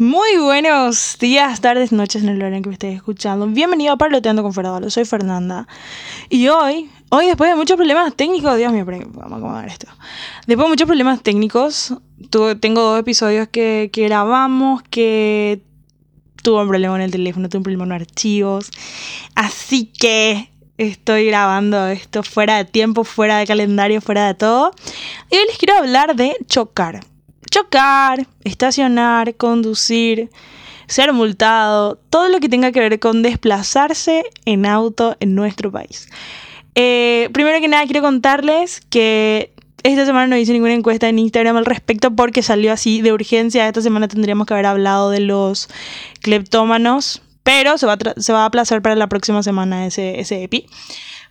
Muy buenos días, tardes, noches en el horario en que me estéis escuchando. Bienvenido a Parloteando con Fernando. Soy Fernanda. Y hoy, hoy después de muchos problemas técnicos, Dios mío, vamos a acomodar esto. Después de muchos problemas técnicos, tengo dos episodios que, grabamos que tuvo un problema en el teléfono, tuve un problema en archivos. Así que estoy grabando esto fuera de tiempo, fuera de calendario, fuera de todo. Y hoy les quiero hablar de chocar chocar, estacionar, conducir, ser multado, todo lo que tenga que ver con desplazarse en auto en nuestro país. Eh, primero que nada quiero contarles que esta semana no hice ninguna encuesta en Instagram al respecto porque salió así de urgencia. Esta semana tendríamos que haber hablado de los cleptómanos, pero se va a, se va a aplazar para la próxima semana ese, ese EPI.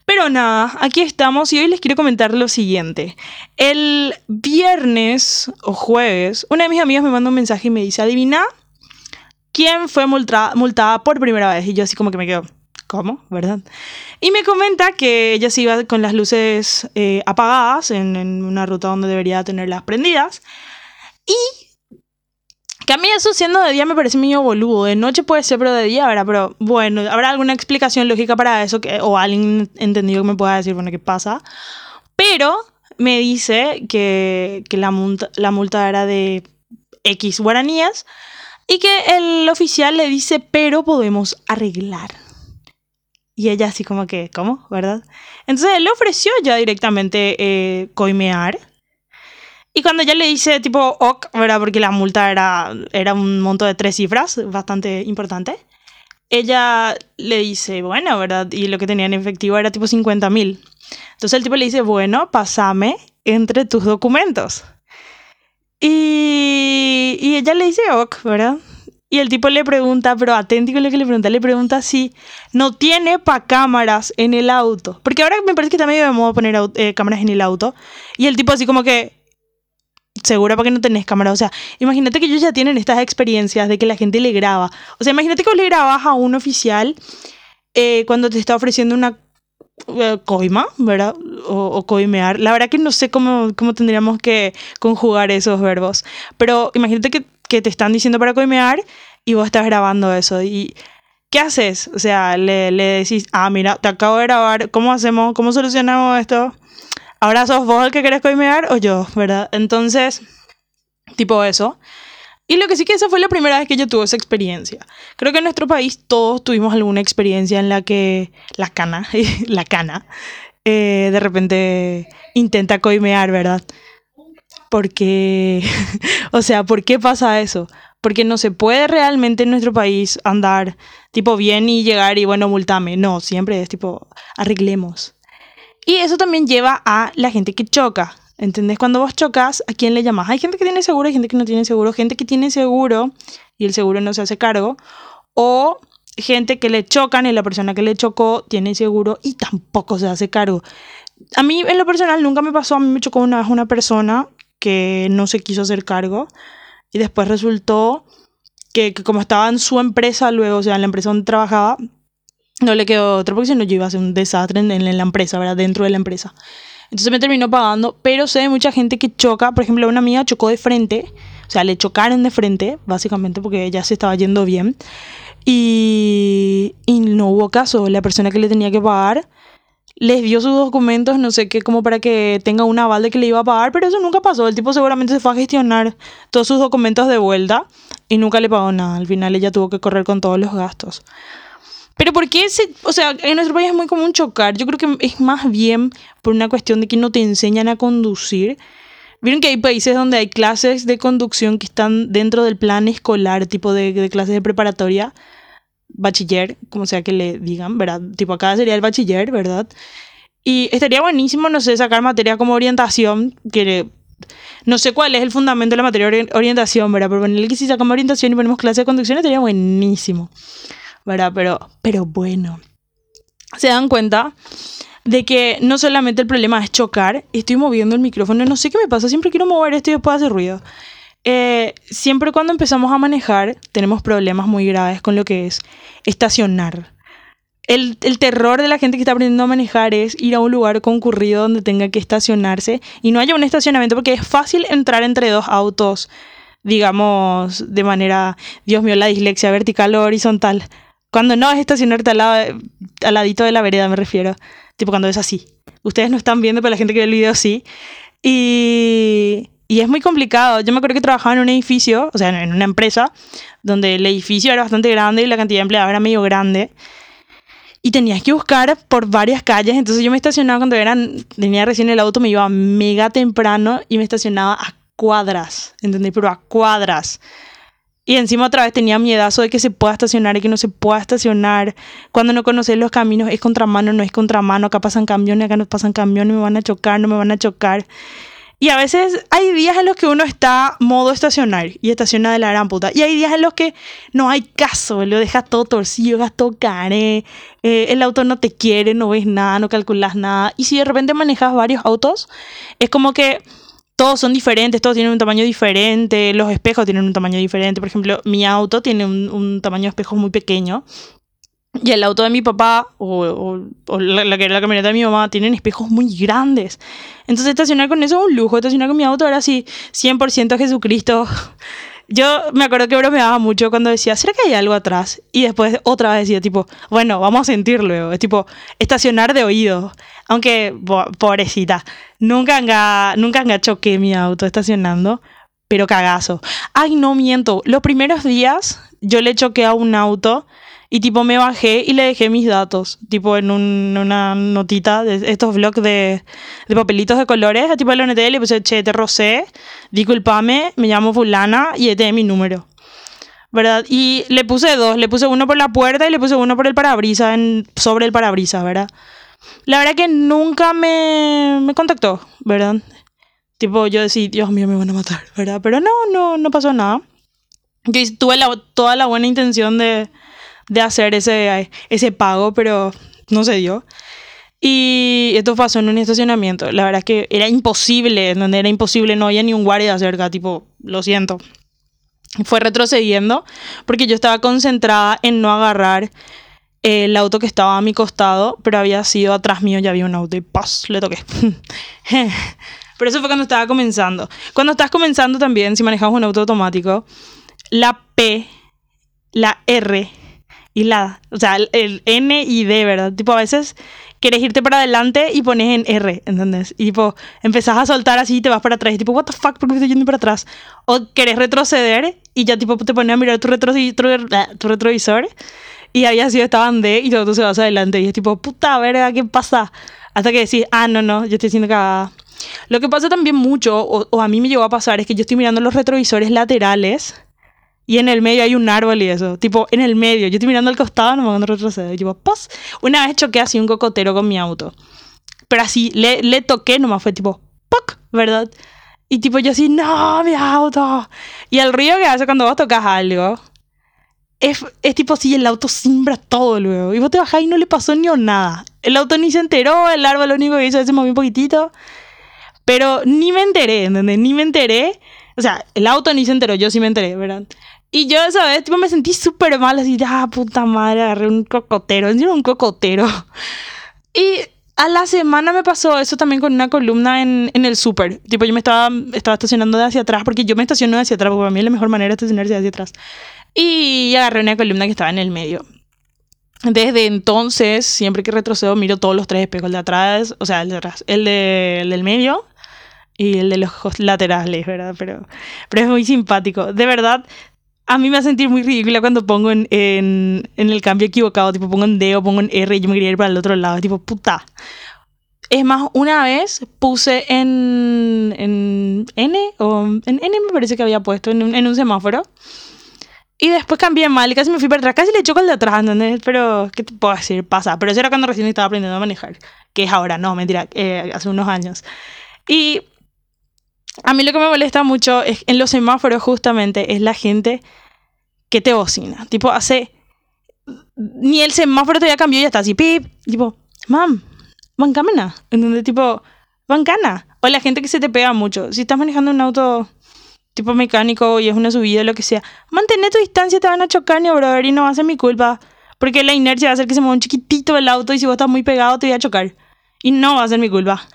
Pero nada, aquí estamos y hoy les quiero comentar lo siguiente. El viernes o jueves, una de mis amigas me manda un mensaje y me dice, adivina quién fue multada por primera vez. Y yo así como que me quedo, ¿cómo? ¿Verdad? Y me comenta que ella se iba con las luces eh, apagadas en, en una ruta donde debería tenerlas prendidas. Y que a mí eso siendo de día me parece medio boludo. De noche puede ser, pero de día, ¿verdad? Pero bueno, ¿habrá alguna explicación lógica para eso? Que, o alguien entendido que me pueda decir, bueno, ¿qué pasa? Pero me dice que, la, multa, la multa era de X guaraníes y que el oficial le dice, pero podemos arreglar. Y ella así como que, ¿cómo? ¿Verdad? Entonces él le ofreció ya directamente eh, coimear y cuando ya le dice tipo ok, ¿verdad? Porque la multa era, era un monto de tres cifras, bastante importante. Ella le dice, bueno, ¿verdad? Y lo que tenía en efectivo era tipo 50 mil. Entonces el tipo le dice, bueno, pásame entre tus documentos. Y, y ella le dice, ok, ¿verdad? Y el tipo le pregunta, pero aténtico lo que le pregunta, le pregunta si no tiene pa cámaras en el auto. Porque ahora me parece que también debemos poner eh, cámaras en el auto. Y el tipo así como que, segura porque no tenés cámara. O sea, imagínate que ellos ya tienen estas experiencias de que la gente le graba. O sea, imagínate que vos le grabas a un oficial eh, cuando te está ofreciendo una eh, coima, ¿verdad? O, coimear. La verdad que no sé cómo, cómo tendríamos que conjugar esos verbos. Pero imagínate que, que te están diciendo para coimear y vos estás grabando eso. Y ¿qué haces? O sea, le, le decís, ah, mira, te acabo de grabar, ¿cómo hacemos? ¿Cómo solucionamos esto? Ahora sos vos el que querés coimear o yo, ¿verdad? Entonces, tipo eso. Y lo que sí que esa fue la primera vez que yo tuve esa experiencia. Creo que en nuestro país todos tuvimos alguna experiencia en la que la cana, la cana, eh, de repente intenta coimear, ¿verdad? Porque, o sea, ¿por qué pasa eso? Porque no se puede realmente en nuestro país andar tipo bien y llegar y bueno, multame. No, siempre es tipo, arreglemos. Y eso también lleva a la gente que choca. ¿Entendés? Cuando vos chocas, ¿a quién le llamas? Hay gente que tiene seguro, hay gente que no tiene seguro, gente que tiene seguro y el seguro no se hace cargo, o gente que le chocan y la persona que le chocó tiene seguro y tampoco se hace cargo. A mí, en lo personal, nunca me pasó, a mí me chocó una vez una persona que no se quiso hacer cargo y después resultó que, que como estaba en su empresa luego, o sea, en la empresa donde trabajaba, no le quedó otro porque si no yo iba a hacer un desastre en, en, la empresa, ¿verdad? Dentro de la empresa. Entonces me terminó pagando, pero sé de mucha gente que choca, por ejemplo, una amiga chocó de frente, o sea, le chocaron de frente, básicamente porque ella se estaba yendo bien, y, y no hubo caso, la persona que le tenía que pagar les dio sus documentos, no sé qué, como para que tenga un aval de que le iba a pagar, pero eso nunca pasó. El tipo seguramente se fue a gestionar todos sus documentos de vuelta y nunca le pagó nada. Al final ella tuvo que correr con todos los gastos. Pero ¿por qué se, o sea, en nuestro país es muy común chocar? Yo creo que es más bien por una cuestión de que no te enseñan a conducir. Vieron que hay países donde hay clases de conducción que están dentro del plan escolar, tipo de, clases de preparatoria, bachiller, como sea que le digan, ¿verdad? Tipo acá sería el bachiller, ¿verdad? Y estaría buenísimo, no sé, sacar materia como orientación, que no sé cuál es el fundamento de la materia de orientación, ¿verdad? Pero ponerle que si sacamos orientación y ponemos clase de conducción estaría buenísimo. ¿Verdad? Pero, pero bueno, se dan cuenta de que no solamente el problema es chocar, estoy moviendo el micrófono, no sé qué me pasa, siempre quiero mover esto y después hace ruido. Eh, siempre cuando empezamos a manejar tenemos problemas muy graves con lo que es estacionar. El, el, terror de la gente que está aprendiendo a manejar es ir a un lugar concurrido donde tenga que estacionarse y no haya un estacionamiento porque es fácil entrar entre dos autos digamos, de manera, Dios mío, la dislexia vertical o horizontal. Cuando no es estacionarte al, lado, al ladito de la vereda, me refiero. Tipo cuando es así. Ustedes no están viendo, pero la gente que ve el video sí. Y, y es muy complicado. Yo me acuerdo que trabajaba en un edificio, o sea, en una empresa, donde el edificio era bastante grande y la cantidad de empleados era medio grande. Y tenías que buscar por varias calles. Entonces yo me estacionaba cuando eran, tenía recién el auto, me iba mega temprano y me estacionaba a cuadras. ¿Entendés? Pero a cuadras. Y encima otra vez tenía miedazo de que se pueda estacionar y que no se pueda estacionar. Cuando no conoces los caminos, es contramano, no es contramano. Acá pasan camiones, acá no pasan camiones, me van a chocar, no me van a chocar. Y a veces hay días en los que uno está modo estacionar y estaciona de la gran puta. Y hay días en los que no hay caso, lo dejas todo torcido, dejas todo care, eh, el auto no te quiere, no ves nada, no calculas nada. Y si de repente manejas varios autos, es como que todos son diferentes, todos tienen un tamaño diferente, los espejos tienen un tamaño diferente. Por ejemplo, mi auto tiene un, un tamaño de espejo muy pequeño y el auto de mi papá o, la, que era la camioneta de mi mamá tienen espejos muy grandes. Entonces estacionar con eso es un lujo. Estacionar con mi auto ahora sí, 100% Jesucristo. Yo me acuerdo que bromeaba mucho cuando decía, ¿será que hay algo atrás? Y después otra vez decía, tipo, bueno, vamos a sentir luego. Es tipo, estacionar de oído. Aunque, pobrecita, nunca anga, nunca anga choqué mi auto estacionando, pero cagazo. Ay, no miento. Los primeros días yo le choqué a un auto y tipo me bajé y le dejé mis datos, tipo en una notita de estos blogs de, de papelitos de colores, a tipo lo noté, le puse, che, te rosé, disculpame, me llamo fulana y este es mi número. ¿Verdad? Y le puse dos, le puse uno por la puerta y le puse uno por el parabrisas, sobre el parabrisas, ¿verdad? La verdad que nunca me, me contactó, ¿verdad? Tipo, yo decía, Dios mío, me van a matar, ¿verdad? Pero no, no, no pasó nada. Yo tuve la, toda la buena intención de, de hacer ese, ese pago, pero no se dio. Y esto pasó en un estacionamiento. La verdad es que era imposible, donde era imposible, no había ni un guardia cerca, tipo, lo siento. Fue retrocediendo porque yo estaba concentrada en no agarrar el auto que estaba a mi costado, pero había sido atrás mío, ya había un auto y ¡paz! le toqué. pero eso fue cuando estaba comenzando. Cuando estás comenzando también, si manejas un auto automático, la P, la R la, o sea, el, N y D, ¿verdad? Tipo, a veces quieres irte para adelante y pones en R, ¿entendés? Y tipo, empezás a soltar así y te vas para atrás. Y tipo, what the fuck, ¿por qué estoy yendo para atrás? O querés retroceder y ya tipo te pones a mirar tu, tu retrovisor y había sido estaban D y todo se vas adelante. Y es tipo, puta verga, ¿qué pasa? Hasta que decís, ah, no, no, yo estoy haciendo cagada. Lo que pasa también mucho, o, o a mí me llegó a pasar, es que yo estoy mirando los retrovisores laterales y en el medio hay un árbol y eso. Tipo, en el medio. Yo estoy mirando al costado, no me van a retroceder. Y tipo, pos. Una vez choqué así un cocotero con mi auto. Pero así, le, le toqué, nomás fue tipo, ¡poc! ¿Verdad? Y tipo, yo así, ¡no, mi auto! Y el ruido que hace cuando vos tocas algo. Es, es tipo si el auto simbra todo luego. Y vos te bajás y no le pasó ni nada. El auto ni se enteró, el árbol lo único que hizo es se movió un poquitito. Pero ni me enteré, ¿entendés? Ni me enteré. O sea, el auto ni se enteró, yo sí me enteré, ¿verdad? Y yo esa vez tipo, me sentí súper mal, así, ah, puta madre, agarré un cocotero, encima un cocotero. Y a la semana me pasó eso también con una columna en, en el súper. Tipo, yo me estaba, estaba estacionando de hacia atrás, porque yo me estaciono de hacia atrás, porque para mí es la mejor manera de estacionarse de hacia atrás. Y agarré una columna que estaba en el medio. Desde entonces, siempre que retrocedo, miro todos los tres espejos, el de atrás, o sea, el de atrás, el, de, el del medio y el de los laterales, ¿verdad? Pero, pero es muy simpático. De verdad, a mí me hace sentir muy ridícula cuando pongo en, en, en, el cambio equivocado, tipo pongo en D o pongo en R y yo me quería ir para el otro lado, tipo puta. Es más, una vez puse en, en N, o en N me parece que había puesto, en, en un semáforo. Y después cambié mal y casi me fui para atrás, casi le choco al de atrás, ¿entendés? Pero, ¿qué te puedo decir? Pasa. Pero eso era cuando recién estaba aprendiendo a manejar, que es ahora, no, mentira, eh, hace unos años. Y a mí lo que me molesta mucho es en los semáforos justamente es la gente que te bocina. Tipo, hace... Ni el semáforo todavía cambió y ya está así, pip. Tipo, mam, bancamena. En donde tipo, bancana. O la gente que se te pega mucho. Si estás manejando un auto tipo mecánico y es una subida o lo que sea, mantén tu distancia, te van a chocar, ni brother, y no va a ser mi culpa. Porque la inercia va a hacer que se mueva un chiquitito el auto y si vos estás muy pegado te voy a chocar. Y no va a ser mi culpa.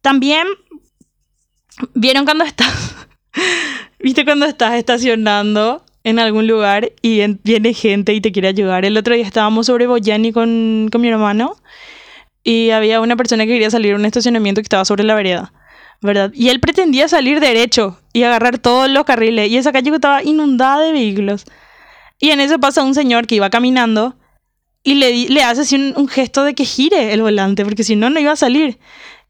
También, ¿vieron cuando estás ¿Viste cuando estás estacionando en algún lugar y en- viene gente y te quiere ayudar? El otro día estábamos sobre Boyani con, con mi hermano y había una persona que quería salir a un estacionamiento que estaba sobre la vereda, ¿verdad? Y él pretendía salir derecho y agarrar todos los carriles y esa calle estaba inundada de vehículos. Y en eso pasa un señor que iba caminando y le, le hace así un gesto de que gire el volante, porque si no, no iba a salir.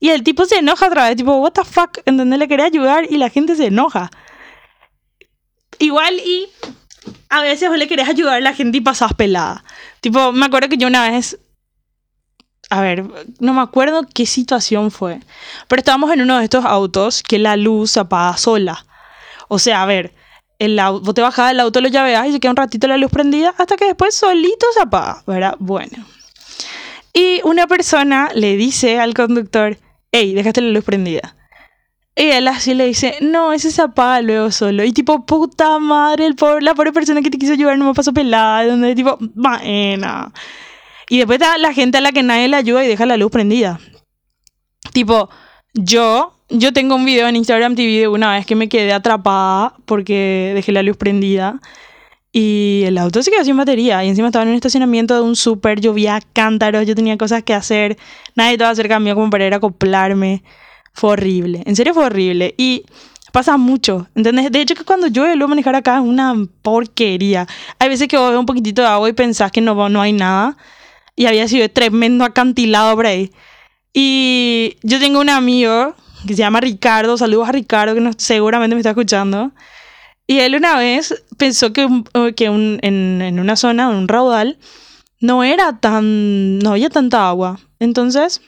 Y el tipo se enoja otra vez, tipo, what the fuck, ¿entendés? Le quería ayudar y la gente se enoja. Igual y a veces vos le querés ayudar a la gente y pasás pelada. Tipo, me acuerdo que yo una vez, a ver, no me acuerdo qué situación fue, pero estábamos en uno de estos autos que la luz se apaga sola. O sea, a ver, el vos te bajás del auto, lo llaveás y se queda un ratito la luz prendida hasta que después solito se apaga, ¿verdad? Bueno. Y una persona le dice al conductor, hey, dejaste la luz prendida. Y él así le dice, no, ese se apaga luego solo. Y tipo, puta madre, el pobre, la pobre persona que te quiso ayudar no me pasó pelada. Donde tipo, bueno. Y después está la gente a la que nadie le ayuda y deja la luz prendida. Tipo, yo, yo tengo un video en Instagram TV de una vez que me quedé atrapada porque dejé la luz prendida. Y el auto se quedó sin batería. Y encima estaba en un estacionamiento de un súper, llovía cántaros, yo tenía cosas que hacer. Nadie estaba cerca mío como para ir a acoplarme. Fue horrible. En serio fue horrible. Y pasa mucho. ¿Entendés? De hecho, que cuando llueve, luego manejar acá es una porquería. Hay veces que vos ves un poquitito de agua y pensás que no, no hay nada. Y había sido tremendo acantilado por ahí. Y yo tengo un amigo que se llama Ricardo. Saludos a Ricardo, que no- seguramente me está escuchando. Y él una vez pensó que, que un- en, en una zona, en un raudal, no era tan. no había tanta agua. Entonces,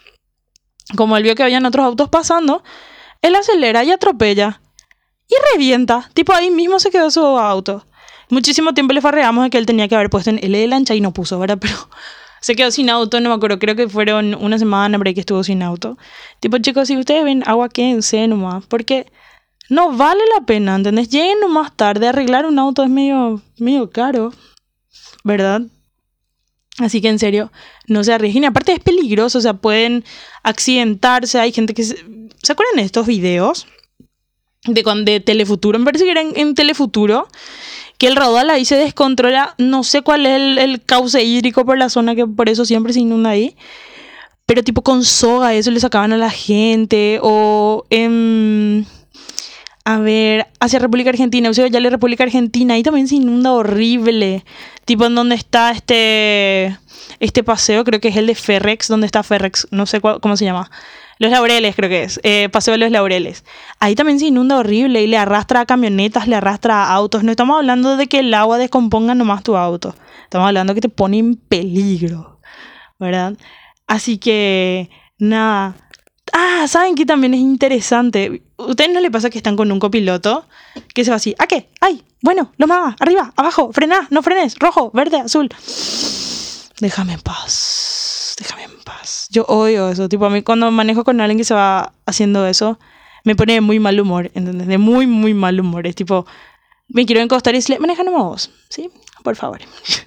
como él vio que habían otros autos pasando, él acelera y atropella. Y revienta. Tipo ahí mismo se quedó su auto. Muchísimo tiempo le farreamos de que él tenía que haber puesto en L de lancha y no puso, ¿verdad? Pero se quedó sin auto, no me acuerdo, creo que fueron una semana ahí que estuvo sin auto. Tipo, chicos, si ustedes ven agua, quédense nomás, porque no vale la pena, ¿entendés? Lleguen nomás tarde, arreglar un auto es medio, medio caro, ¿verdad? Así que en serio, no se arriesguen. Aparte es peligroso, o sea, pueden accidentarse. Hay gente que... Se, ¿se acuerdan de estos videos? De, cuando, de Telefuturo, me parece que era en, en Telefuturo, que el raudal ahí se descontrola. No sé cuál es el, el cauce hídrico por la zona, que por eso siempre se inunda ahí. Pero tipo con soga, eso le sacaban a la gente. O en... A ver, hacia República Argentina, o sea, ya la República Argentina, ahí también se inunda horrible. Tipo en donde está este este paseo, creo que es el de Ferrex, donde está Ferrex, no sé cómo se llama. Los Laureles, creo que es. Eh, paseo de los Laureles. Ahí también se inunda horrible y le arrastra a camionetas, le arrastra a autos. No estamos hablando de que el agua descomponga nomás tu auto. Estamos hablando que te pone en peligro, ¿verdad? Así que, nada. Ah, ¿saben qué también es interesante? ¿Ustedes no les pasa que están con un copiloto que se va así? ¿A qué? ¡Ay! Bueno, lo más, arriba, abajo, frená, no frenes, rojo, verde, azul. Déjame en paz, déjame en paz. Yo odio eso, tipo a mí cuando manejo con alguien que se va haciendo eso, me pone de muy mal humor, ¿entendés? De muy, muy mal humor. Es tipo, me quiero encostar y decirle, maneja nomás vos, ¿sí? Por favor.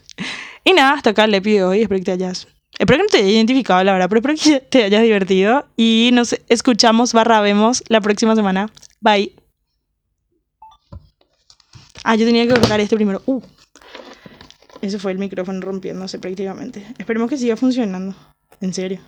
y nada, hasta acá le pido hoy, espero que te hayas... Espero que no te haya identificado, la verdad, pero espero que te hayas divertido y nos escuchamos barra vemos la próxima semana. Bye. Ah, yo tenía que colocar este primero. Uh. Ese fue el micrófono rompiéndose prácticamente. Esperemos que siga funcionando. En serio.